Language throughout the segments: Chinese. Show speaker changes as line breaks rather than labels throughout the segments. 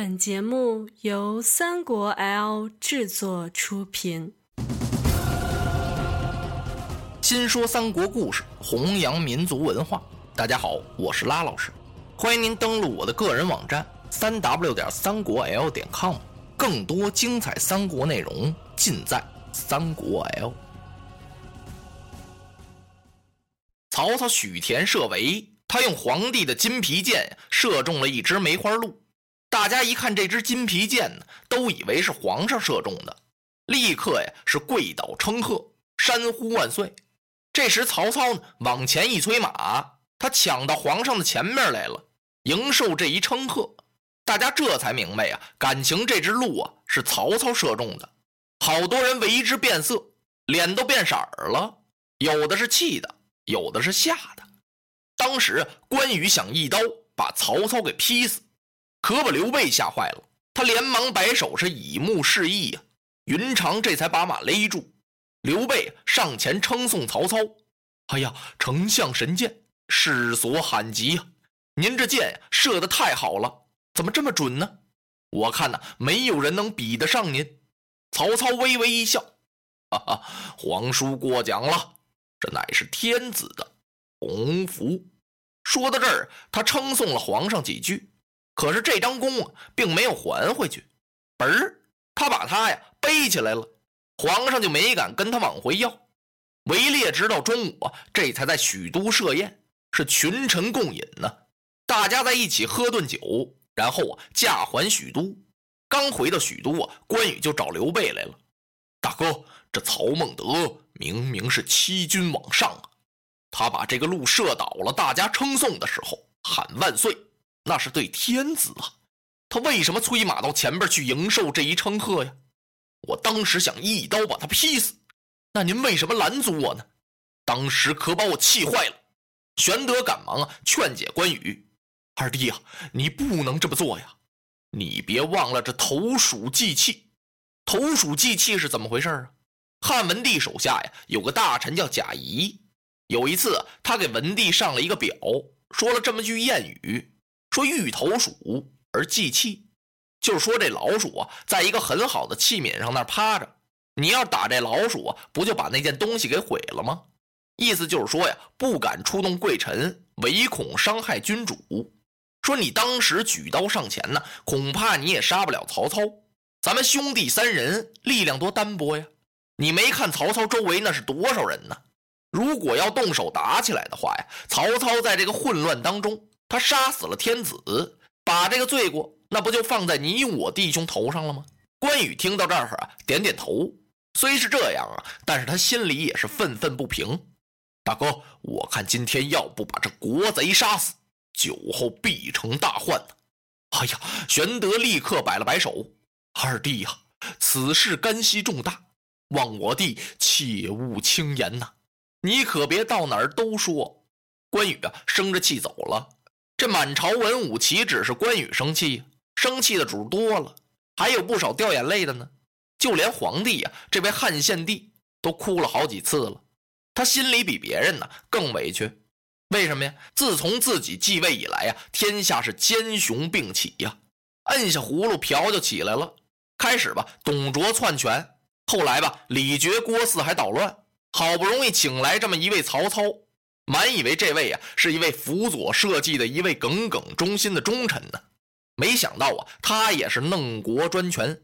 本节目由三国 L 制作出品。
新说三国故事，弘扬民族文化。大家好，我是拉老师，欢迎您登录我的个人网站三 w 点三国 L 点 com，更多精彩三国内容尽在三国 L。曹操许田设围，他用皇帝的金皮箭射中了一只梅花鹿。大家一看这支金皮箭呢，都以为是皇上射中的，立刻呀是跪倒称贺，山呼万岁。这时曹操呢往前一催马，他抢到皇上的前面来了，迎受这一称贺。大家这才明白呀，感情这只鹿啊是曹操射中的。好多人为之变色，脸都变色了，有的是气的，有的是吓的。当时关羽想一刀把曹操给劈死。可把刘备吓坏了，他连忙摆手是以目示意呀。云长这才把马勒住。刘备上前称颂曹操：“哎呀，丞相神箭，世所罕及呀！您这箭射的太好了，怎么这么准呢？我看呐，没有人能比得上您。”曹操微微一笑：“哈哈，皇叔过奖了，这乃是天子的鸿福。”说到这儿，他称颂了皇上几句。可是这张弓啊，并没有还回去，嘣儿，他把他呀背起来了，皇上就没敢跟他往回要。围猎直到中午啊，这才在许都设宴，是群臣共饮呢。大家在一起喝顿酒，然后啊驾还许都。刚回到许都啊，关羽就找刘备来了。大哥，这曹孟德明明是欺君罔上啊，他把这个鹿射倒了，大家称颂的时候喊万岁。那是对天子啊，他为什么催马到前边去迎受这一称贺呀？我当时想一刀把他劈死，那您为什么拦阻我呢？当时可把我气坏了。玄德赶忙啊劝解关羽：“二弟啊，你不能这么做呀！你别忘了这投鼠忌器。投鼠忌器是怎么回事啊？汉文帝手下呀有个大臣叫贾谊，有一次他给文帝上了一个表，说了这么句谚语。”说欲投鼠而忌器，就是说这老鼠啊，在一个很好的器皿上那趴着，你要打这老鼠啊，不就把那件东西给毁了吗？意思就是说呀，不敢触动贵臣，唯恐伤害君主。说你当时举刀上前呢，恐怕你也杀不了曹操。咱们兄弟三人力量多单薄呀，你没看曹操周围那是多少人呢？如果要动手打起来的话呀，曹操在这个混乱当中。他杀死了天子，把这个罪过那不就放在你我弟兄头上了吗？关羽听到这儿啊，点点头。虽是这样啊，但是他心里也是愤愤不平。大哥，我看今天要不把这国贼杀死，酒后必成大患呢。哎呀，玄德立刻摆了摆手：“二弟呀，此事干系重大，望我弟切勿轻言呐。你可别到哪儿都说。”关羽啊，生着气走了。这满朝文武岂止是关羽生气，生气的主多了，还有不少掉眼泪的呢。就连皇帝呀，这位汉献帝都哭了好几次了。他心里比别人呢更委屈，为什么呀？自从自己继位以来呀，天下是奸雄并起呀，摁下葫芦瓢就起来了。开始吧，董卓篡权，后来吧，李傕郭汜还捣乱，好不容易请来这么一位曹操。满以为这位啊是一位辅佐社稷的一位耿耿忠心的忠臣呢，没想到啊，他也是弄国专权。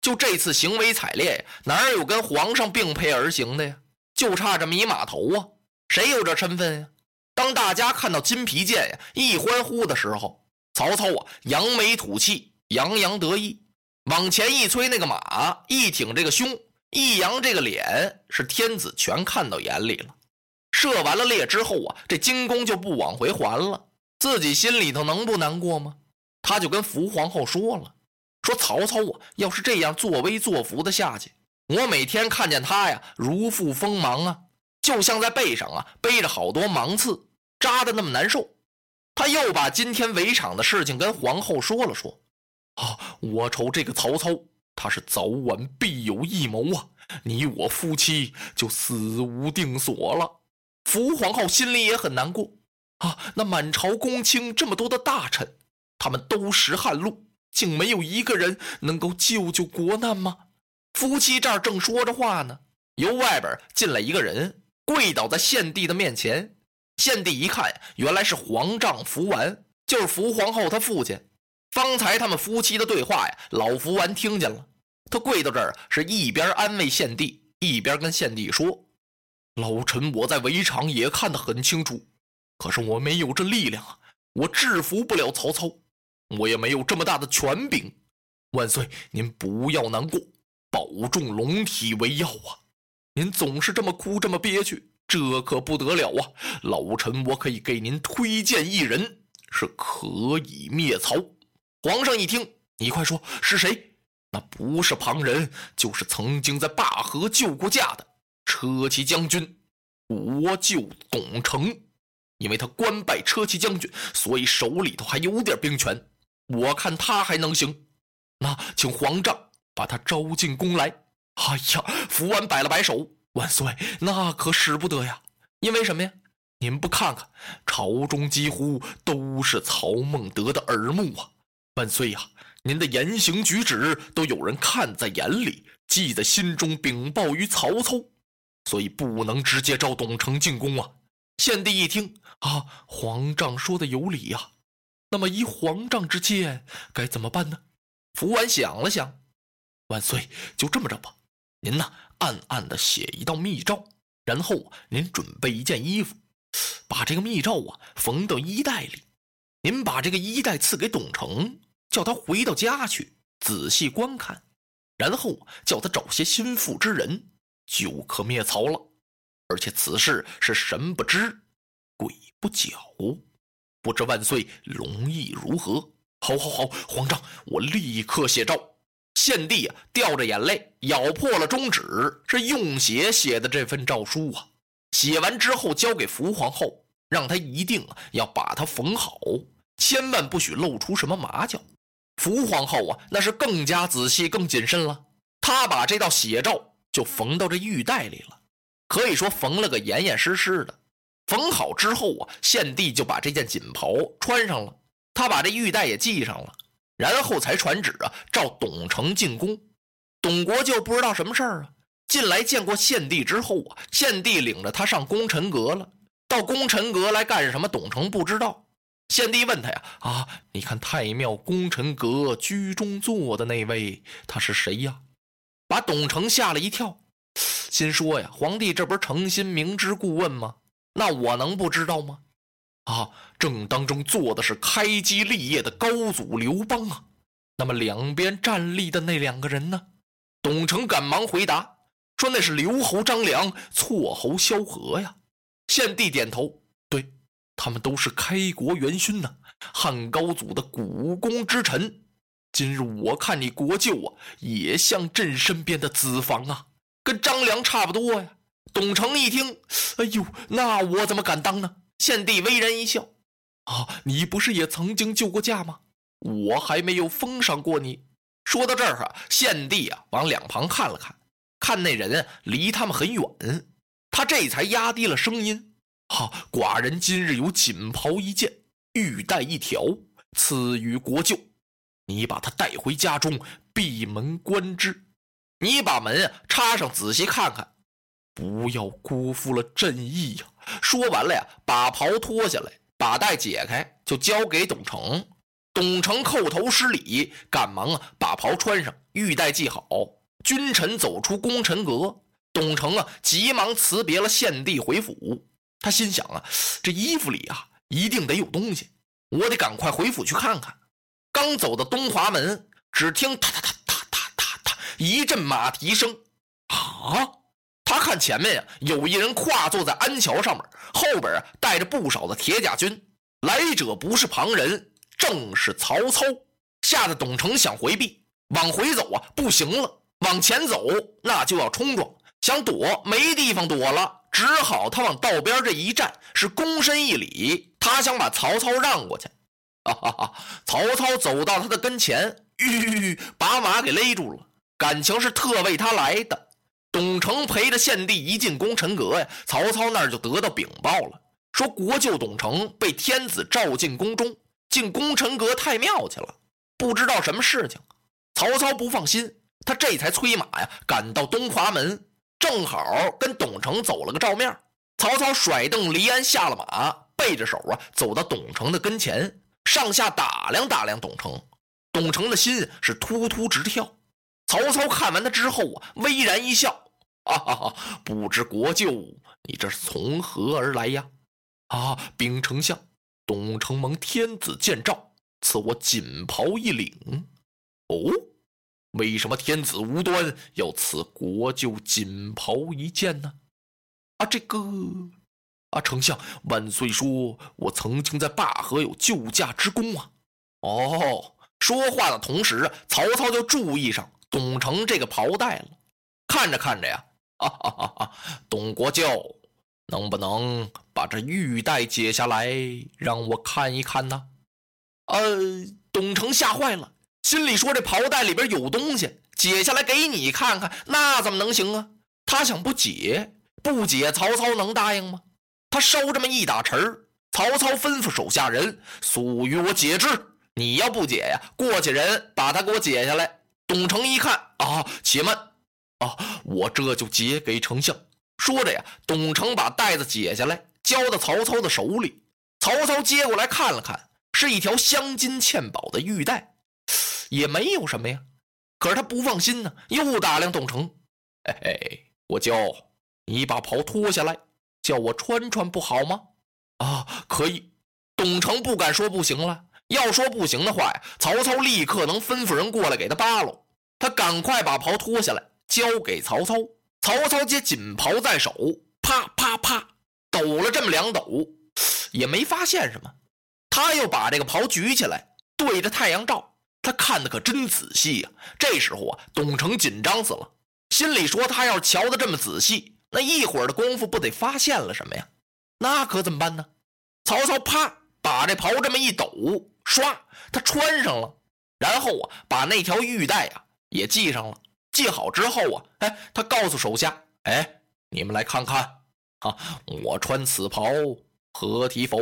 就这次行为采烈呀，哪有跟皇上并辔而行的呀？就差这么一码头啊，谁有这身份呀？当大家看到金皮剑呀，一欢呼的时候，曹操啊扬眉吐气，洋洋得意，往前一催那个马，一挺这个胸，一扬这个脸，是天子全看到眼里了。射完了猎之后啊，这金弓就不往回还了，自己心里头能不难过吗？他就跟福皇后说了，说曹操啊，要是这样作威作福的下去，我每天看见他呀，如负锋芒啊，就像在背上啊背着好多芒刺，扎的那么难受。他又把今天围场的事情跟皇后说了说，啊，我瞅这个曹操，他是早晚必有一谋啊，你我夫妻就死无定所了。福皇后心里也很难过啊！那满朝公卿这么多的大臣，他们都识汉禄，竟没有一个人能够救救国难吗？夫妻这儿正说着话呢，由外边进来一个人，跪倒在献帝的面前。献帝一看，原来是皇丈福完，就是福皇后他父亲。方才他们夫妻的对话呀，老福完听见了。他跪到这儿，是一边安慰献帝，一边跟献帝说：“老臣我在围场也看得很清楚，可是我没有这力量啊，我制服不了曹操，我也没有这么大的权柄。万岁，您不要难过，保重龙体为要啊！您总是这么哭，这么憋屈。”这可不得了啊！老臣我可以给您推荐一人，是可以灭曹。皇上一听，你快说是谁？那不是旁人，就是曾经在灞河救过驾的车骑将军国舅董承。因为他官拜车骑将军，所以手里头还有点兵权。我看他还能行。那请皇丈把他招进宫来。哎呀，福安摆了摆手。万岁，那可使不得呀！因为什么呀？您不看看，朝中几乎都是曹孟德的耳目啊！万岁呀，您的言行举止都有人看在眼里，记在心中，禀报于曹操，所以不能直接召董承进宫啊！献帝一听啊，皇丈说的有理呀，那么依皇丈之见，该怎么办呢？福完想了想，万岁，就这么着吧，您呐。暗暗的写一道密诏，然后您准备一件衣服，把这个密诏啊缝到衣袋里。您把这个衣袋赐给董承，叫他回到家去仔细观看，然后叫他找些心腹之人，就可灭曹了。而且此事是神不知鬼不觉，不知万岁龙意如何？好，好，好，皇上，我立刻写诏。献帝啊，掉着眼泪，咬破了中指，是用血写的这份诏书啊。写完之后，交给福皇后，让她一定要把它缝好，千万不许露出什么马脚。福皇后啊，那是更加仔细、更谨慎了。她把这道血诏就缝到这玉带里了，可以说缝了个严严实实的。缝好之后啊，献帝就把这件锦袍穿上了，他把这玉带也系上了。然后才传旨啊，召董承进宫。董国舅不知道什么事儿啊，进来见过献帝之后啊，献帝领着他上功臣阁了。到功臣阁来干什么？董承不知道。献帝问他呀：“啊，你看太庙功臣阁居中坐的那位，他是谁呀？”把董承吓了一跳，心说呀：“皇帝这不是诚心明知故问吗？那我能不知道吗？”啊，正当中坐的是开基立业的高祖刘邦啊，那么两边站立的那两个人呢？董承赶忙回答说：“那是刘侯张良，错侯萧何呀。”献帝点头，对他们都是开国元勋呐，汉高祖的股肱之臣。今日我看你国舅啊，也像朕身边的子房啊，跟张良差不多呀。董承一听，哎呦，那我怎么敢当呢？献帝微然一笑：“啊，你不是也曾经救过驾吗？我还没有封赏过你。”说到这儿啊，献帝啊往两旁看了看，看那人离他们很远，他这才压低了声音：“哈，寡人今日有锦袍一件，玉带一条，赐予国舅，你把他带回家中，闭门观之。你把门插上，仔细看看，不要辜负了朕意呀。”说完了呀，把袍脱下来，把带解开，就交给董承。董承叩头施礼，赶忙啊把袍穿上，玉带系好。君臣走出功臣阁，董承啊急忙辞别了献帝回府。他心想啊，这衣服里啊一定得有东西，我得赶快回府去看看。刚走到东华门，只听哒哒哒哒哒哒哒一阵马蹄声，啊！他看前面呀，有一人跨坐在鞍桥上面，后边啊带着不少的铁甲军。来者不是旁人，正是曹操。吓得董承想回避，往回走啊不行了，往前走那就要冲撞，想躲没地方躲了，只好他往道边这一站，是躬身一礼，他想把曹操让过去。哈哈哈！曹操走到他的跟前，吁，把马给勒住了，感情是特为他来的。董承陪着献帝一进功臣阁呀，曹操那儿就得到禀报了，说国舅董承被天子召进宫中，进功臣阁太庙去了。不知道什么事情。曹操不放心，他这才催马呀，赶到东华门，正好跟董承走了个照面。曹操甩蹬离鞍下了马，背着手啊，走到董承的跟前，上下打量打量董承。董承的心是突突直跳。曹操看完他之后啊，微然一笑：“啊哈哈，不知国舅你这是从何而来呀？”啊，禀丞相，董承蒙天子见诏，赐我锦袍一领。哦，为什么天子无端要赐国舅锦袍一件呢？啊，这个，啊，丞相万岁！说我曾经在灞河有救驾之功啊。哦，说话的同时，曹操就注意上董承这个袍带了。看着看着呀，啊哈哈哈！董国舅。能不能把这玉带解下来，让我看一看呢？呃，董承吓坏了，心里说：“这袍带里边有东西，解下来给你看看，那怎么能行啊？”他想不解，不解，曹操能答应吗？他收这么一打沉儿，曹操吩咐手下人速与我解之。你要不解呀，过去人把他给我解下来。董承一看啊，且慢啊，我这就解给丞相。说着呀，董承把带子解下来，交到曹操的手里。曹操接过来看了看，是一条镶金嵌宝的玉带，也没有什么呀。可是他不放心呢，又打量董承：“嘿嘿，我舅，你把袍脱下来，叫我穿穿不好吗？”啊，可以。董承不敢说不行了。要说不行的话呀，曹操立刻能吩咐人过来给他扒喽。他赶快把袍脱下来，交给曹操。曹操接锦袍在手，啪啪啪抖了这么两抖，也没发现什么。他又把这个袍举起来，对着太阳照，他看的可真仔细呀。这时候啊，董承紧张死了，心里说：他要瞧的这么仔细，那一会儿的功夫不得发现了什么呀？那可怎么办呢？曹操啪把这袍这么一抖，唰，他穿上了，然后啊，把那条玉带啊也系上了。系好之后啊，哎，他告诉手下：“哎，你们来看看，啊，我穿此袍合体否？”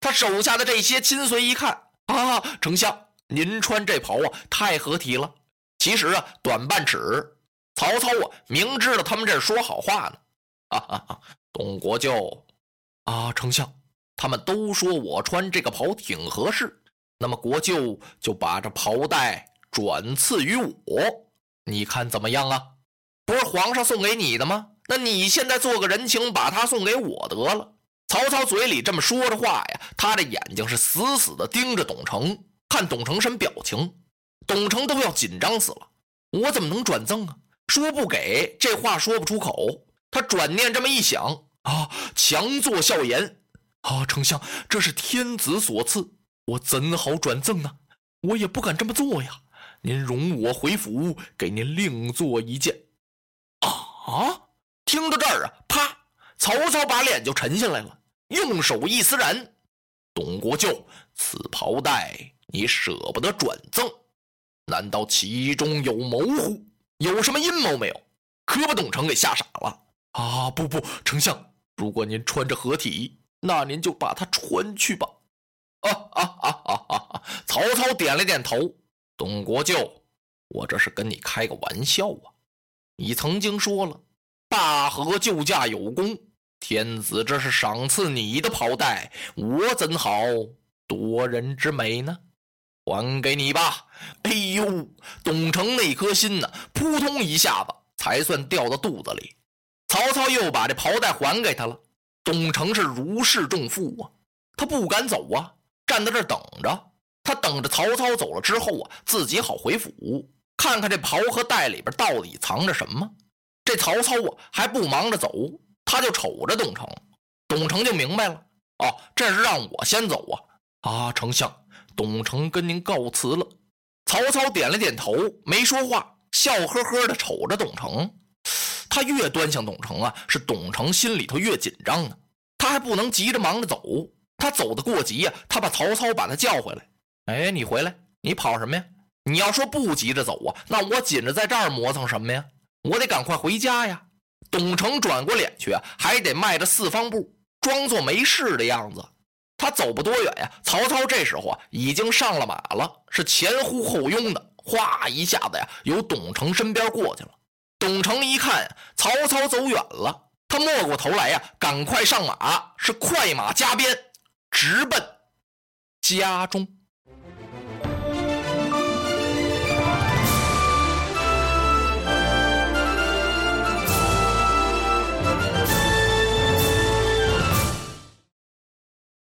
他手下的这些亲随一看，啊，丞相，您穿这袍啊，太合体了。其实啊，短半尺。曹操啊，明知道他们这是说好话呢。哈哈哈！董国舅，啊，丞相，他们都说我穿这个袍挺合适，那么国舅就把这袍带转赐于我。你看怎么样啊？不是皇上送给你的吗？那你现在做个人情，把他送给我得了。曹操嘴里这么说着话呀，他的眼睛是死死的盯着董承，看董承什么表情。董承都要紧张死了，我怎么能转赠啊？说不给，这话说不出口。他转念这么一想啊，强作笑颜啊，丞相，这是天子所赐，我怎好转赠呢？我也不敢这么做呀。您容我回府，给您另做一件。啊！听到这儿啊，啪！曹操把脸就沉下来了，用手一撕然。董国舅，此袍带你舍不得转赠，难道其中有谋乎？有什么阴谋没有？可把董承给吓傻了。啊！不不，丞相，如果您穿着合体，那您就把它穿去吧。啊啊啊啊啊！曹操点了点头。董国舅，我这是跟你开个玩笑啊！你曾经说了，大河救驾有功，天子这是赏赐你的袍带，我怎好夺人之美呢？还给你吧！哎呦，董承那颗心呢，扑通一下子才算掉到肚子里。曹操又把这袍带还给他了。董承是如释重负啊，他不敢走啊，站在这等着。他等着曹操走了之后啊，自己好回府看看这袍和带里边到底藏着什么。这曹操啊还不忙着走，他就瞅着董承。董承就明白了，哦，这是让我先走啊！啊，丞相，董承跟您告辞了。曹操点了点头，没说话，笑呵呵的瞅着董承。他越端详董承啊，是董承心里头越紧张呢。他还不能急着忙着走，他走得过急呀，他把曹操把他叫回来。哎，你回来，你跑什么呀？你要说不急着走啊，那我紧着在这儿磨蹭什么呀？我得赶快回家呀！董承转过脸去啊，还得迈着四方步，装作没事的样子。他走不多远呀，曹操这时候啊已经上了马了，是前呼后拥的，哗一下子呀，由董承身边过去了。董承一看曹操走远了，他没过头来呀，赶快上马，是快马加鞭，直奔家中。